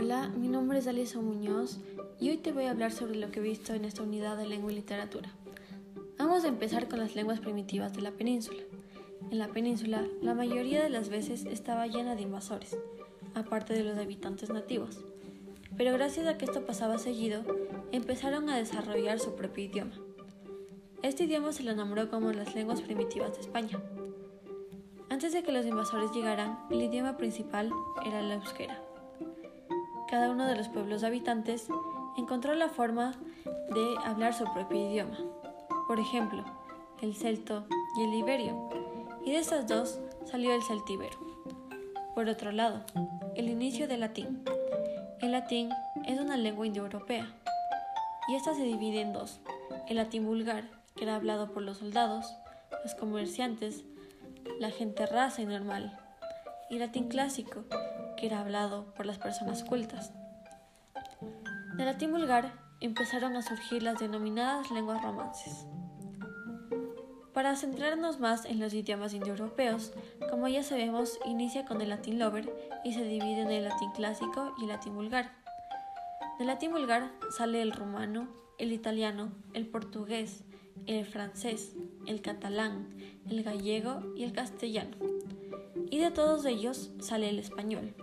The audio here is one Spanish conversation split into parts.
Hola, mi nombre es Alisa Muñoz y hoy te voy a hablar sobre lo que he visto en esta unidad de lengua y literatura. Vamos a empezar con las lenguas primitivas de la península. En la península, la mayoría de las veces estaba llena de invasores, aparte de los habitantes nativos. Pero gracias a que esto pasaba seguido, empezaron a desarrollar su propio idioma. Este idioma se lo nombró como las lenguas primitivas de España. Antes de que los invasores llegaran, el idioma principal era la euskera cada uno de los pueblos habitantes encontró la forma de hablar su propio idioma. Por ejemplo, el celto y el iberio. Y de estas dos salió el celtíbero. Por otro lado, el inicio del latín. El latín es una lengua indoeuropea y esta se divide en dos. El latín vulgar, que era hablado por los soldados, los comerciantes, la gente rasa y normal, y latín clásico, que era hablado por las personas cultas. Del latín vulgar empezaron a surgir las denominadas lenguas romances. Para centrarnos más en los idiomas indoeuropeos, como ya sabemos, inicia con el latín lover y se divide en el latín clásico y el latín vulgar. Del latín vulgar sale el rumano, el italiano, el portugués, el francés, el catalán, el gallego y el castellano. Y de todos ellos sale el español.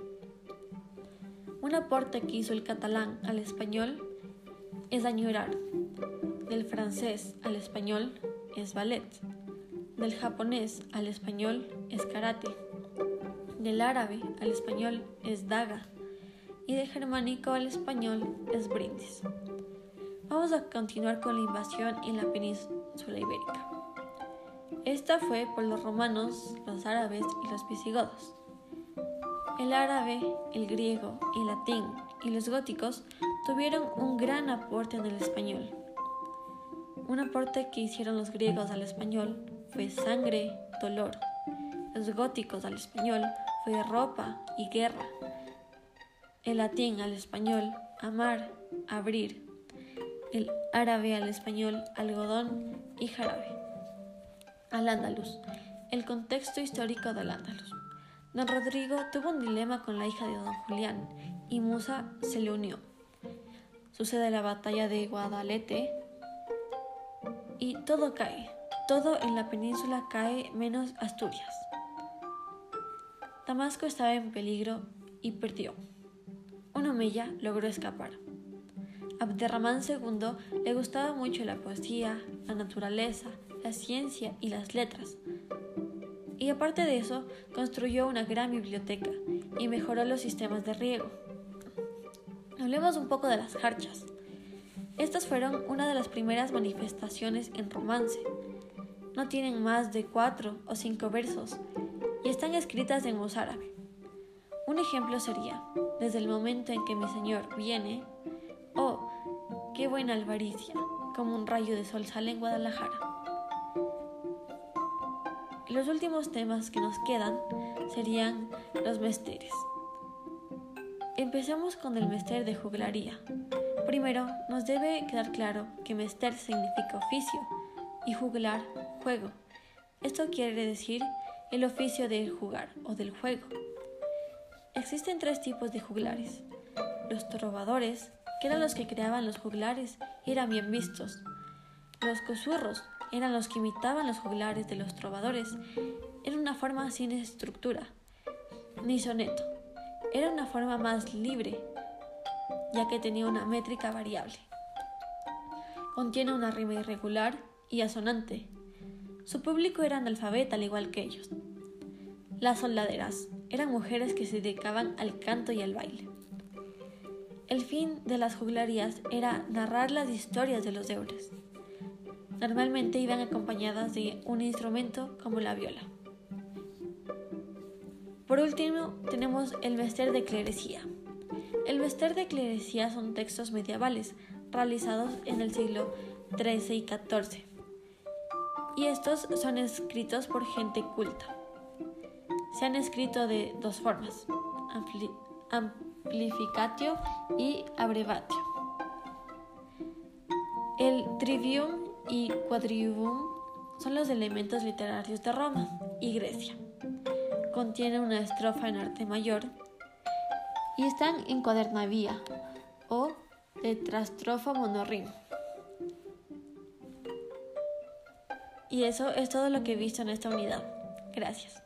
Un aporte que hizo el catalán al español es añorar. Del francés al español es ballet. Del japonés al español es karate. Del árabe al español es daga. Y de germánico al español es brindis. Vamos a continuar con la invasión en la península ibérica. Esta fue por los romanos, los árabes y los visigodos. El árabe, el griego, el latín y los góticos tuvieron un gran aporte en el español. Un aporte que hicieron los griegos al español fue sangre, dolor. Los góticos al español fue ropa y guerra. El latín al español, amar, abrir. El árabe al español, algodón y jarabe. Al andaluz, el contexto histórico del andaluz. Don Rodrigo tuvo un dilema con la hija de don Julián y Musa se le unió. Sucede la batalla de Guadalete y todo cae. Todo en la península cae menos Asturias. Damasco estaba en peligro y perdió. Un omeya logró escapar. Abderramán II le gustaba mucho la poesía, la naturaleza, la ciencia y las letras y aparte de eso, construyó una gran biblioteca y mejoró los sistemas de riego. Hablemos un poco de las jarchas. Estas fueron una de las primeras manifestaciones en romance. No tienen más de cuatro o cinco versos y están escritas en mozárabe. Un ejemplo sería, desde el momento en que mi señor viene, oh, qué buena alvaricia, como un rayo de sol sale en Guadalajara. Los últimos temas que nos quedan serían los mesteres. Empecemos con el mester de juglaría. Primero, nos debe quedar claro que mester significa oficio y juglar juego. Esto quiere decir el oficio del jugar o del juego. Existen tres tipos de juglares. Los trovadores, que eran los que creaban los juglares y eran bien vistos. Los cosurros, eran los que imitaban los juglares de los trovadores. Era una forma sin estructura, ni soneto. Era una forma más libre, ya que tenía una métrica variable. Contiene una rima irregular y asonante. Su público era analfabeta al igual que ellos. Las soldaderas eran mujeres que se dedicaban al canto y al baile. El fin de las juglarías era narrar las historias de los deures. Normalmente iban acompañadas de un instrumento como la viola. Por último, tenemos el Mester de Clerecía. El Mester de Clerecía son textos medievales realizados en el siglo XIII y XIV. Y estos son escritos por gente culta. Se han escrito de dos formas, amplificatio y abrevatio. El trivium y quadrivium son los elementos literarios de Roma y Grecia. Contiene una estrofa en arte mayor y están en cuadernavía o tetrastrofa monorrim. Y eso es todo lo que he visto en esta unidad. Gracias.